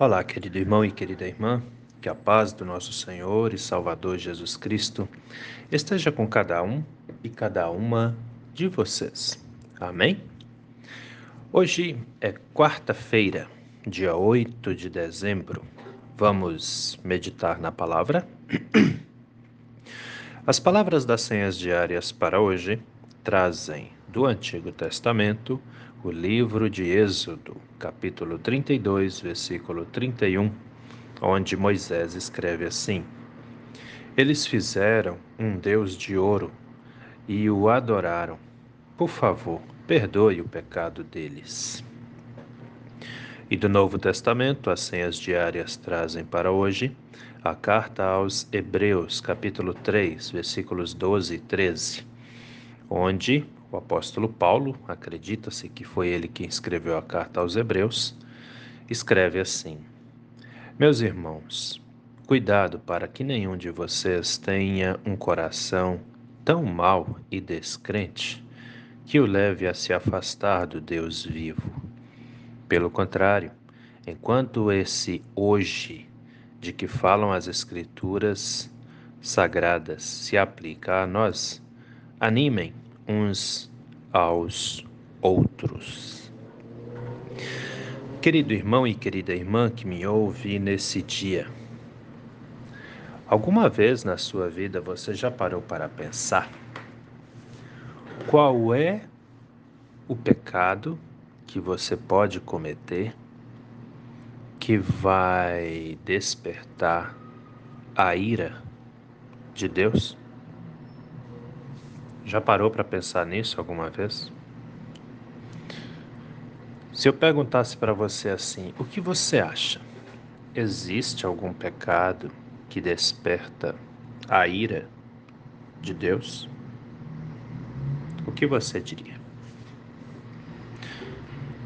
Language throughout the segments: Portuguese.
Olá, querido irmão e querida irmã, que a paz do nosso Senhor e Salvador Jesus Cristo esteja com cada um e cada uma de vocês. Amém? Hoje é quarta-feira, dia 8 de dezembro. Vamos meditar na palavra? As palavras das senhas diárias para hoje trazem do Antigo Testamento o livro de Êxodo, capítulo 32, versículo 31, onde Moisés escreve assim: Eles fizeram um Deus de ouro e o adoraram. Por favor, perdoe o pecado deles. E do Novo Testamento, as senhas diárias trazem para hoje a carta aos Hebreus, capítulo 3, versículos 12 e 13, onde o apóstolo Paulo, acredita-se que foi ele quem escreveu a carta aos Hebreus, escreve assim: Meus irmãos, cuidado para que nenhum de vocês tenha um coração tão mau e descrente que o leve a se afastar do Deus vivo. Pelo contrário, enquanto esse hoje de que falam as Escrituras sagradas se aplica a nós, animem uns aos outros. Querido irmão e querida irmã que me ouve nesse dia, alguma vez na sua vida você já parou para pensar qual é o pecado que você pode cometer que vai despertar a ira de Deus? Já parou para pensar nisso alguma vez? Se eu perguntasse para você assim, o que você acha? Existe algum pecado que desperta a ira de Deus? O que você diria?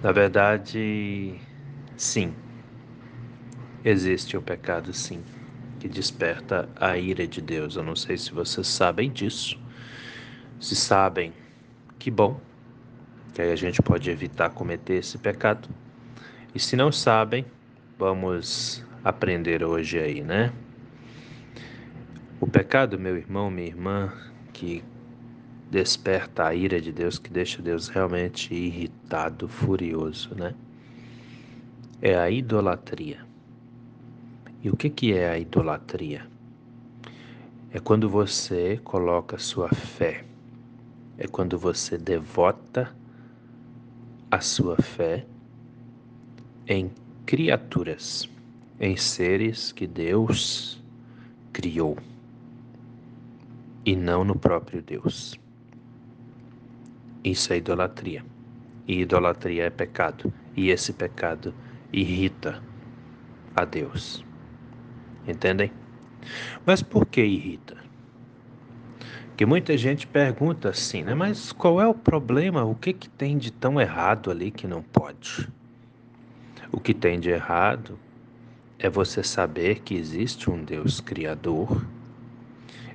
Na verdade, sim. Existe o pecado, sim, que desperta a ira de Deus. Eu não sei se vocês sabem disso se sabem, que bom, que aí a gente pode evitar cometer esse pecado. E se não sabem, vamos aprender hoje aí, né? O pecado, meu irmão, minha irmã, que desperta a ira de Deus, que deixa Deus realmente irritado, furioso, né? É a idolatria. E o que, que é a idolatria? É quando você coloca sua fé é quando você devota a sua fé em criaturas, em seres que Deus criou e não no próprio Deus. Isso é idolatria. E idolatria é pecado. E esse pecado irrita a Deus. Entendem? Mas por que irrita? Que muita gente pergunta assim, né? Mas qual é o problema? O que, que tem de tão errado ali que não pode? O que tem de errado é você saber que existe um Deus Criador,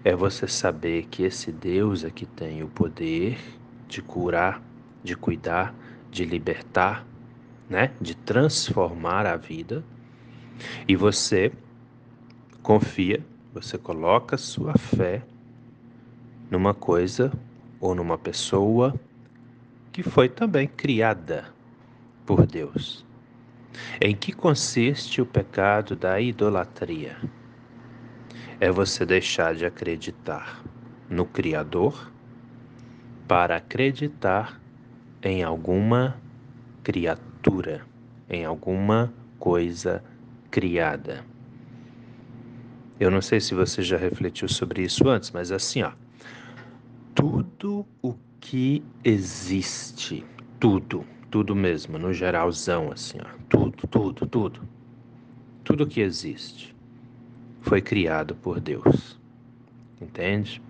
é você saber que esse Deus é que tem o poder de curar, de cuidar, de libertar, né? de transformar a vida, e você confia, você coloca sua fé numa coisa ou numa pessoa que foi também criada por Deus. Em que consiste o pecado da idolatria? É você deixar de acreditar no Criador para acreditar em alguma criatura, em alguma coisa criada. Eu não sei se você já refletiu sobre isso antes, mas assim, ó tudo o que existe, tudo, tudo mesmo, no geralzão, assim, ó, tudo, tudo, tudo, tudo que existe foi criado por Deus, entende?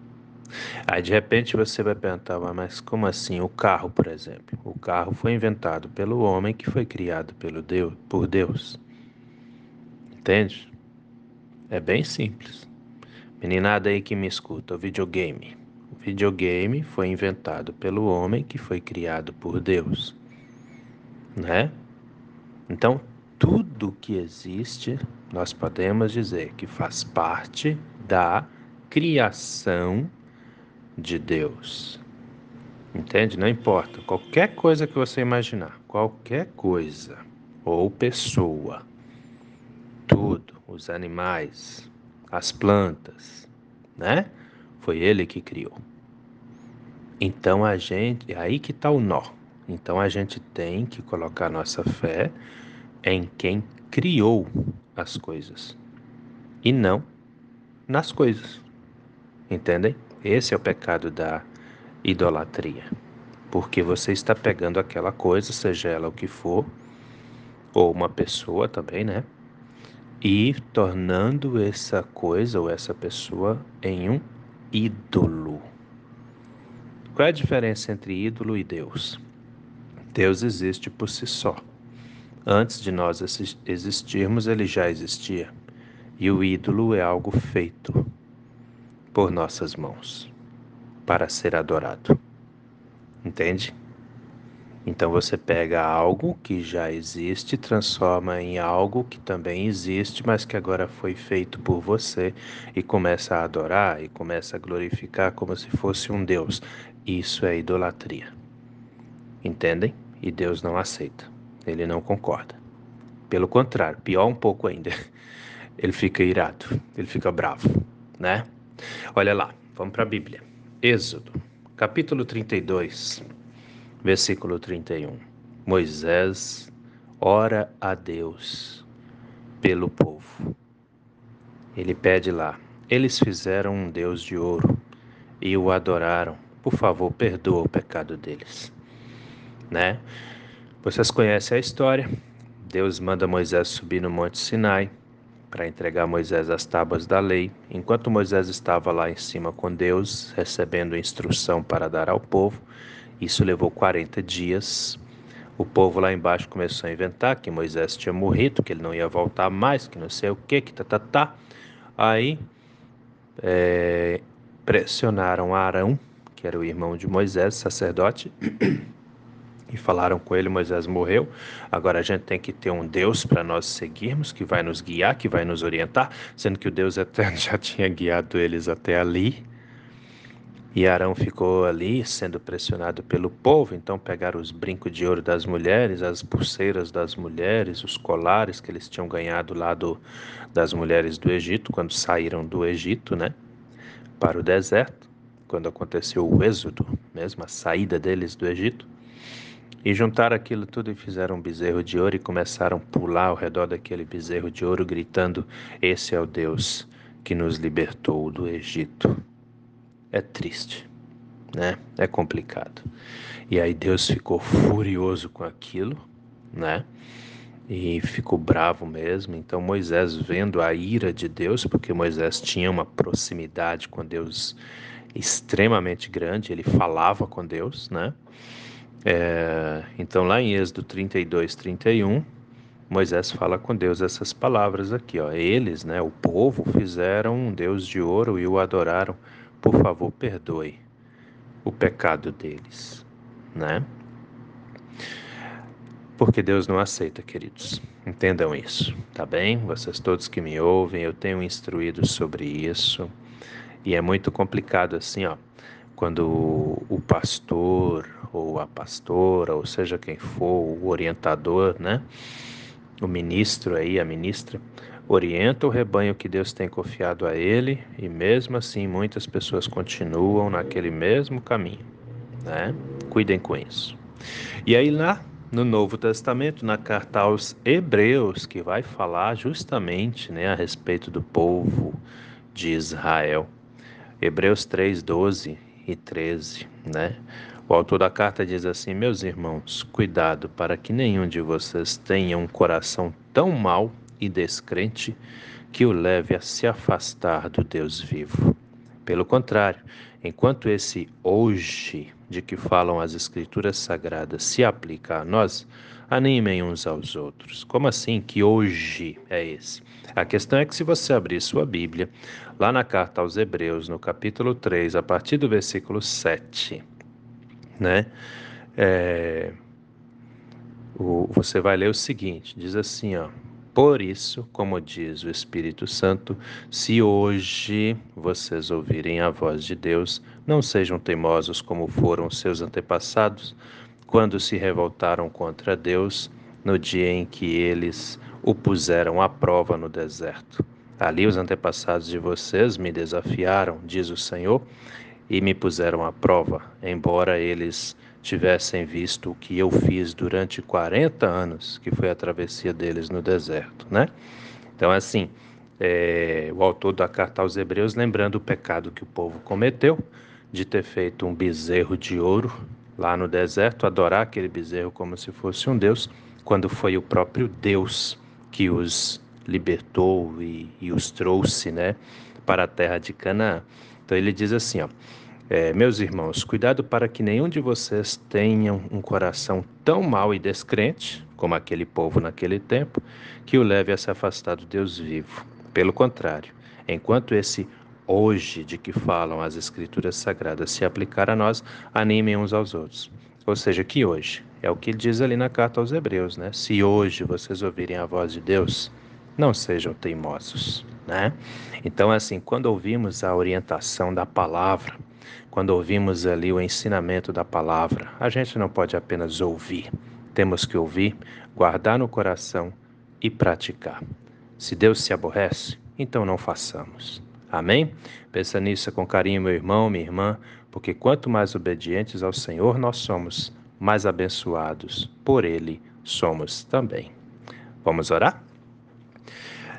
Aí de repente você vai perguntar, mas como assim o carro, por exemplo? O carro foi inventado pelo homem que foi criado pelo Deus, por Deus. Entende? É bem simples. Meninada aí que me escuta, o videogame. Videogame foi inventado pelo homem que foi criado por Deus, né? Então, tudo que existe, nós podemos dizer que faz parte da criação de Deus. Entende? Não importa. Qualquer coisa que você imaginar, qualquer coisa ou pessoa, tudo, os animais, as plantas, né? Foi ele que criou. Então a gente, é aí que está o nó. Então a gente tem que colocar nossa fé em quem criou as coisas e não nas coisas. Entendem? Esse é o pecado da idolatria. Porque você está pegando aquela coisa, seja ela o que for, ou uma pessoa também, né? E tornando essa coisa ou essa pessoa em um ídolo. Qual é a diferença entre ídolo e Deus? Deus existe por si só. Antes de nós existirmos, ele já existia. E o ídolo é algo feito por nossas mãos para ser adorado. Entende? Então você pega algo que já existe, transforma em algo que também existe, mas que agora foi feito por você e começa a adorar e começa a glorificar como se fosse um Deus. Isso é idolatria. Entendem? E Deus não aceita. Ele não concorda. Pelo contrário, pior um pouco ainda. Ele fica irado, ele fica bravo, né? Olha lá, vamos para a Bíblia. Êxodo, capítulo 32, versículo 31. Moisés ora a Deus pelo povo. Ele pede lá: Eles fizeram um Deus de ouro e o adoraram. Por favor, perdoa o pecado deles. Né? Vocês conhecem a história. Deus manda Moisés subir no Monte Sinai para entregar Moisés as tábuas da lei. Enquanto Moisés estava lá em cima com Deus, recebendo instrução para dar ao povo, isso levou 40 dias. O povo lá embaixo começou a inventar que Moisés tinha morrido, que ele não ia voltar mais, que não sei o que, que tá, tá, tá. Aí é, pressionaram Arão, que era o irmão de Moisés, sacerdote, e falaram com ele: Moisés morreu. Agora a gente tem que ter um Deus para nós seguirmos, que vai nos guiar, que vai nos orientar, sendo que o Deus eterno já tinha guiado eles até ali. E Arão ficou ali sendo pressionado pelo povo, então pegaram os brincos de ouro das mulheres, as pulseiras das mulheres, os colares que eles tinham ganhado lá do, das mulheres do Egito, quando saíram do Egito, né, para o deserto, quando aconteceu o êxodo, mesmo a saída deles do Egito. E juntaram aquilo tudo e fizeram um bezerro de ouro e começaram a pular ao redor daquele bezerro de ouro, gritando: Esse é o Deus que nos libertou do Egito. É triste, né? É complicado. E aí Deus ficou furioso com aquilo, né? E ficou bravo mesmo. Então Moisés, vendo a ira de Deus, porque Moisés tinha uma proximidade com Deus extremamente grande, ele falava com Deus, né? É, então, lá em Êxodo 32, 31, Moisés fala com Deus essas palavras aqui, ó. Eles, né, o povo, fizeram um Deus de ouro e o adoraram. Por favor, perdoe o pecado deles, né? Porque Deus não aceita, queridos. Entendam isso, tá bem? Vocês todos que me ouvem, eu tenho instruído sobre isso. E é muito complicado assim, ó quando o pastor ou a pastora, ou seja quem for, o orientador, né? O ministro aí, a ministra, orienta o rebanho que Deus tem confiado a ele, e mesmo assim muitas pessoas continuam naquele mesmo caminho, né? Cuidem com isso. E aí lá no Novo Testamento, na carta aos Hebreus, que vai falar justamente, né, a respeito do povo de Israel. Hebreus 3:12 e 13, né? O autor da carta diz assim: Meus irmãos, cuidado para que nenhum de vocês tenha um coração tão mau e descrente que o leve a se afastar do Deus vivo. Pelo contrário, enquanto esse hoje de que falam as Escrituras Sagradas se aplica a nós, animem uns aos outros. Como assim que hoje é esse? A questão é que se você abrir sua Bíblia, lá na carta aos Hebreus, no capítulo 3, a partir do versículo 7, né? É, o, você vai ler o seguinte: diz assim, ó. Por isso, como diz o Espírito Santo, se hoje vocês ouvirem a voz de Deus, não sejam teimosos como foram seus antepassados, quando se revoltaram contra Deus no dia em que eles o puseram à prova no deserto. Ali os antepassados de vocês me desafiaram, diz o Senhor, e me puseram à prova, embora eles tivessem visto o que eu fiz durante 40 anos, que foi a travessia deles no deserto, né? Então, assim, é, o autor da carta aos Hebreus, lembrando o pecado que o povo cometeu, de ter feito um bezerro de ouro lá no deserto, adorar aquele bezerro como se fosse um Deus, quando foi o próprio Deus que os libertou e, e os trouxe, né, para a terra de Canaã. Então ele diz assim, ó, é, meus irmãos, cuidado para que nenhum de vocês tenha um coração tão mau e descrente, como aquele povo naquele tempo, que o leve a se afastar do Deus vivo. Pelo contrário, enquanto esse hoje de que falam as Escrituras Sagradas se aplicar a nós, animem uns aos outros. Ou seja, que hoje, é o que ele diz ali na carta aos Hebreus, né? Se hoje vocês ouvirem a voz de Deus, não sejam teimosos, né? Então, assim, quando ouvimos a orientação da palavra, quando ouvimos ali o ensinamento da palavra, a gente não pode apenas ouvir, temos que ouvir, guardar no coração e praticar. Se Deus se aborrece, então não façamos. Amém? Pensa nisso com carinho, meu irmão, minha irmã, porque quanto mais obedientes ao Senhor nós somos, mais abençoados por Ele somos também. Vamos orar?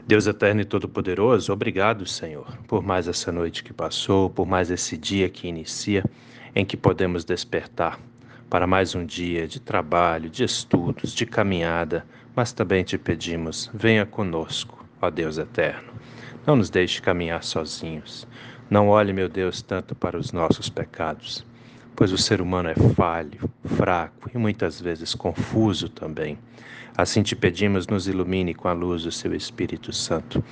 Deus eterno e todo-poderoso, obrigado, Senhor, por mais essa noite que passou, por mais esse dia que inicia, em que podemos despertar para mais um dia de trabalho, de estudos, de caminhada, mas também te pedimos, venha conosco, ó Deus eterno. Não nos deixe caminhar sozinhos. Não olhe, meu Deus, tanto para os nossos pecados, pois o ser humano é falho, fraco e muitas vezes confuso também. Assim te pedimos, nos ilumine com a luz do seu Espírito Santo,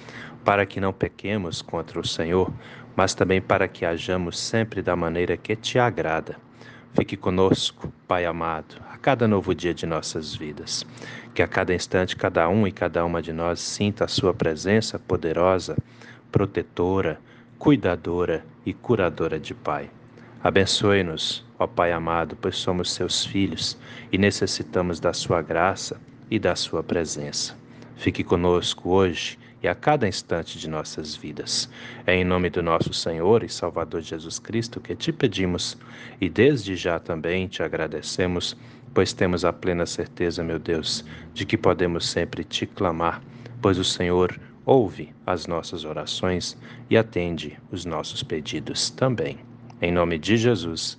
para que não pequemos contra o Senhor, mas também para que hajamos sempre da maneira que te agrada. Fique conosco, Pai amado, a cada novo dia de nossas vidas. Que a cada instante cada um e cada uma de nós sinta a sua presença poderosa, protetora, cuidadora e curadora de Pai. Abençoe-nos, ó Pai amado, pois somos seus filhos e necessitamos da sua graça e da Sua presença. Fique conosco hoje e a cada instante de nossas vidas. É em nome do nosso Senhor e Salvador Jesus Cristo que te pedimos e desde já também te agradecemos, pois temos a plena certeza, meu Deus, de que podemos sempre te clamar, pois o Senhor ouve as nossas orações e atende os nossos pedidos também. Em nome de Jesus.